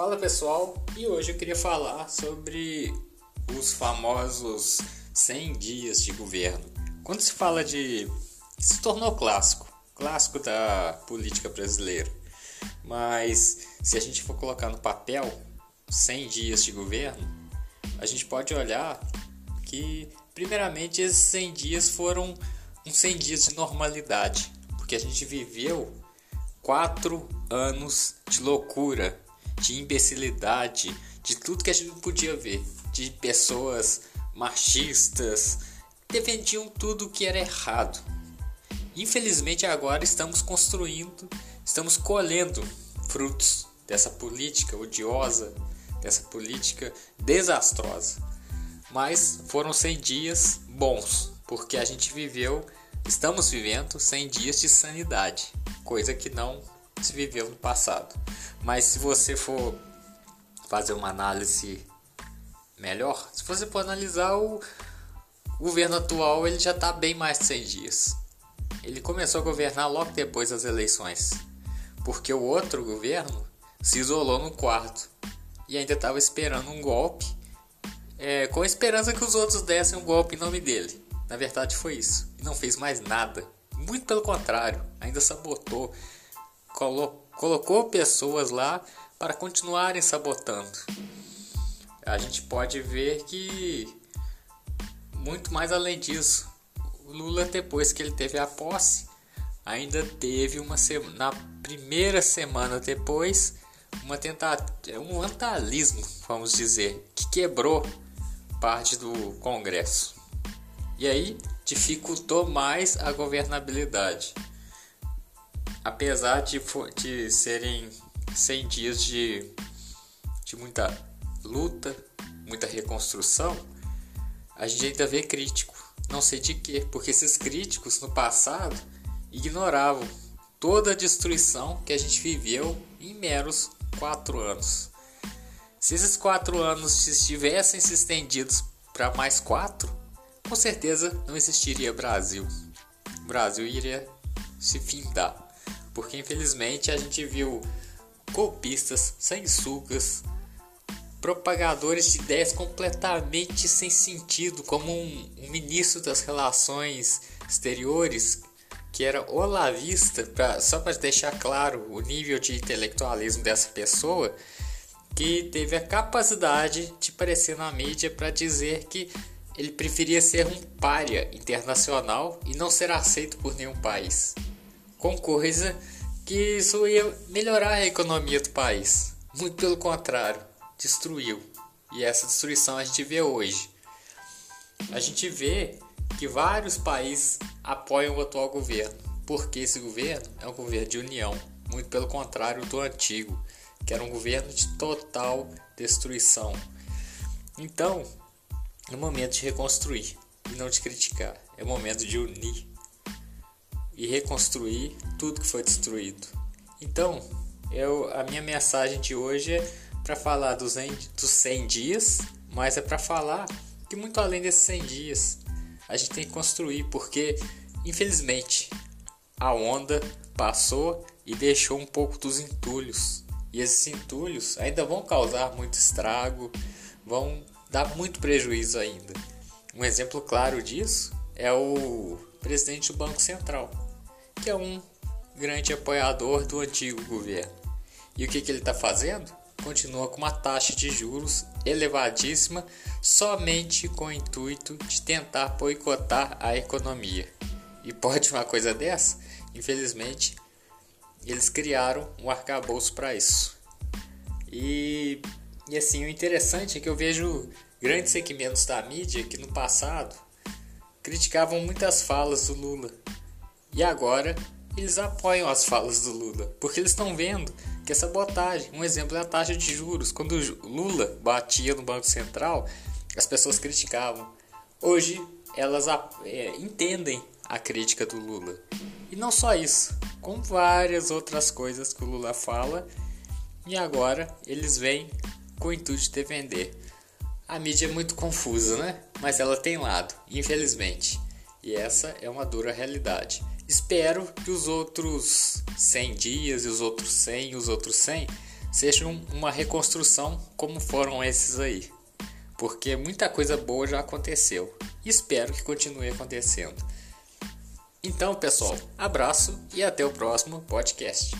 Fala pessoal, e hoje eu queria falar sobre os famosos 100 dias de governo. Quando se fala de. se tornou clássico, clássico da política brasileira. Mas se a gente for colocar no papel 100 dias de governo, a gente pode olhar que, primeiramente, esses 100 dias foram uns 100 dias de normalidade, porque a gente viveu quatro anos de loucura, de imbecilidade, de tudo que a gente não podia ver, de pessoas machistas, defendiam tudo que era errado. Infelizmente agora estamos construindo, estamos colhendo frutos dessa política odiosa, dessa política desastrosa. Mas foram 100 dias bons, porque a gente viveu, estamos vivendo 100 dias de sanidade, coisa que não se viveu no passado. Mas se você for fazer uma análise melhor, se você for analisar o governo atual, ele já está bem mais de 100 dias. Ele começou a governar logo depois das eleições, porque o outro governo se isolou no quarto e ainda estava esperando um golpe, é, com a esperança que os outros dessem um golpe em nome dele. Na verdade, foi isso. E não fez mais nada. Muito pelo contrário, ainda sabotou, colo colocou pessoas lá para continuarem sabotando. A gente pode ver que muito mais além disso, Lula depois que ele teve a posse, ainda teve uma na primeira semana depois, uma tentativa, um vandalismo, vamos dizer, que quebrou parte do Congresso. E aí dificultou mais a governabilidade. Apesar de, de serem 100 dias de, de muita luta, muita reconstrução, a gente ainda vê crítico. Não sei de quê, porque esses críticos no passado ignoravam toda a destruição que a gente viveu em meros quatro anos. Se esses quatro anos tivessem se estendidos para mais quatro, com certeza não existiria Brasil. O Brasil iria se findar, porque infelizmente a gente viu golpistas, sanguessugas, propagadores de ideias completamente sem sentido, como um, um ministro das relações exteriores que era olavista, pra, só para deixar claro o nível de intelectualismo dessa pessoa, que teve a capacidade de aparecer na mídia para dizer que ele preferia ser um pária internacional e não ser aceito por nenhum país. Com coisa que isso ia melhorar a economia do país. Muito pelo contrário, destruiu. E essa destruição a gente vê hoje. A gente vê que vários países apoiam o atual governo, porque esse governo é um governo de união, muito pelo contrário do antigo, que era um governo de total destruição. Então, é momento de reconstruir e não de criticar, é momento de unir e reconstruir tudo que foi destruído. Então, eu, a minha mensagem de hoje é para falar dos, dos 100 dias, mas é para falar que muito além desses 100 dias, a gente tem que construir, porque infelizmente a onda passou e deixou um pouco dos entulhos. E esses entulhos ainda vão causar muito estrago, vão dar muito prejuízo ainda. Um exemplo claro disso é o presidente do Banco Central, que é um grande apoiador do antigo governo. E o que, que ele está fazendo? continua com uma taxa de juros elevadíssima somente com o intuito de tentar boicotar a economia. E pode uma coisa dessa? Infelizmente, eles criaram um arcabouço para isso. E, e assim, o interessante é que eu vejo grandes segmentos da mídia que no passado criticavam muitas falas do Lula. E agora eles apoiam as falas do Lula, porque eles estão vendo que é sabotagem. Um exemplo é a taxa de juros. Quando Lula batia no Banco Central, as pessoas criticavam. Hoje elas é, entendem a crítica do Lula. E não só isso, com várias outras coisas que o Lula fala, e agora eles vêm com o intuito de defender. A mídia é muito confusa, né? Mas ela tem lado, infelizmente. E essa é uma dura realidade. Espero que os outros 100 dias e os outros 100 e os outros 100 seja uma reconstrução como foram esses aí. Porque muita coisa boa já aconteceu. E espero que continue acontecendo. Então, pessoal, abraço e até o próximo podcast.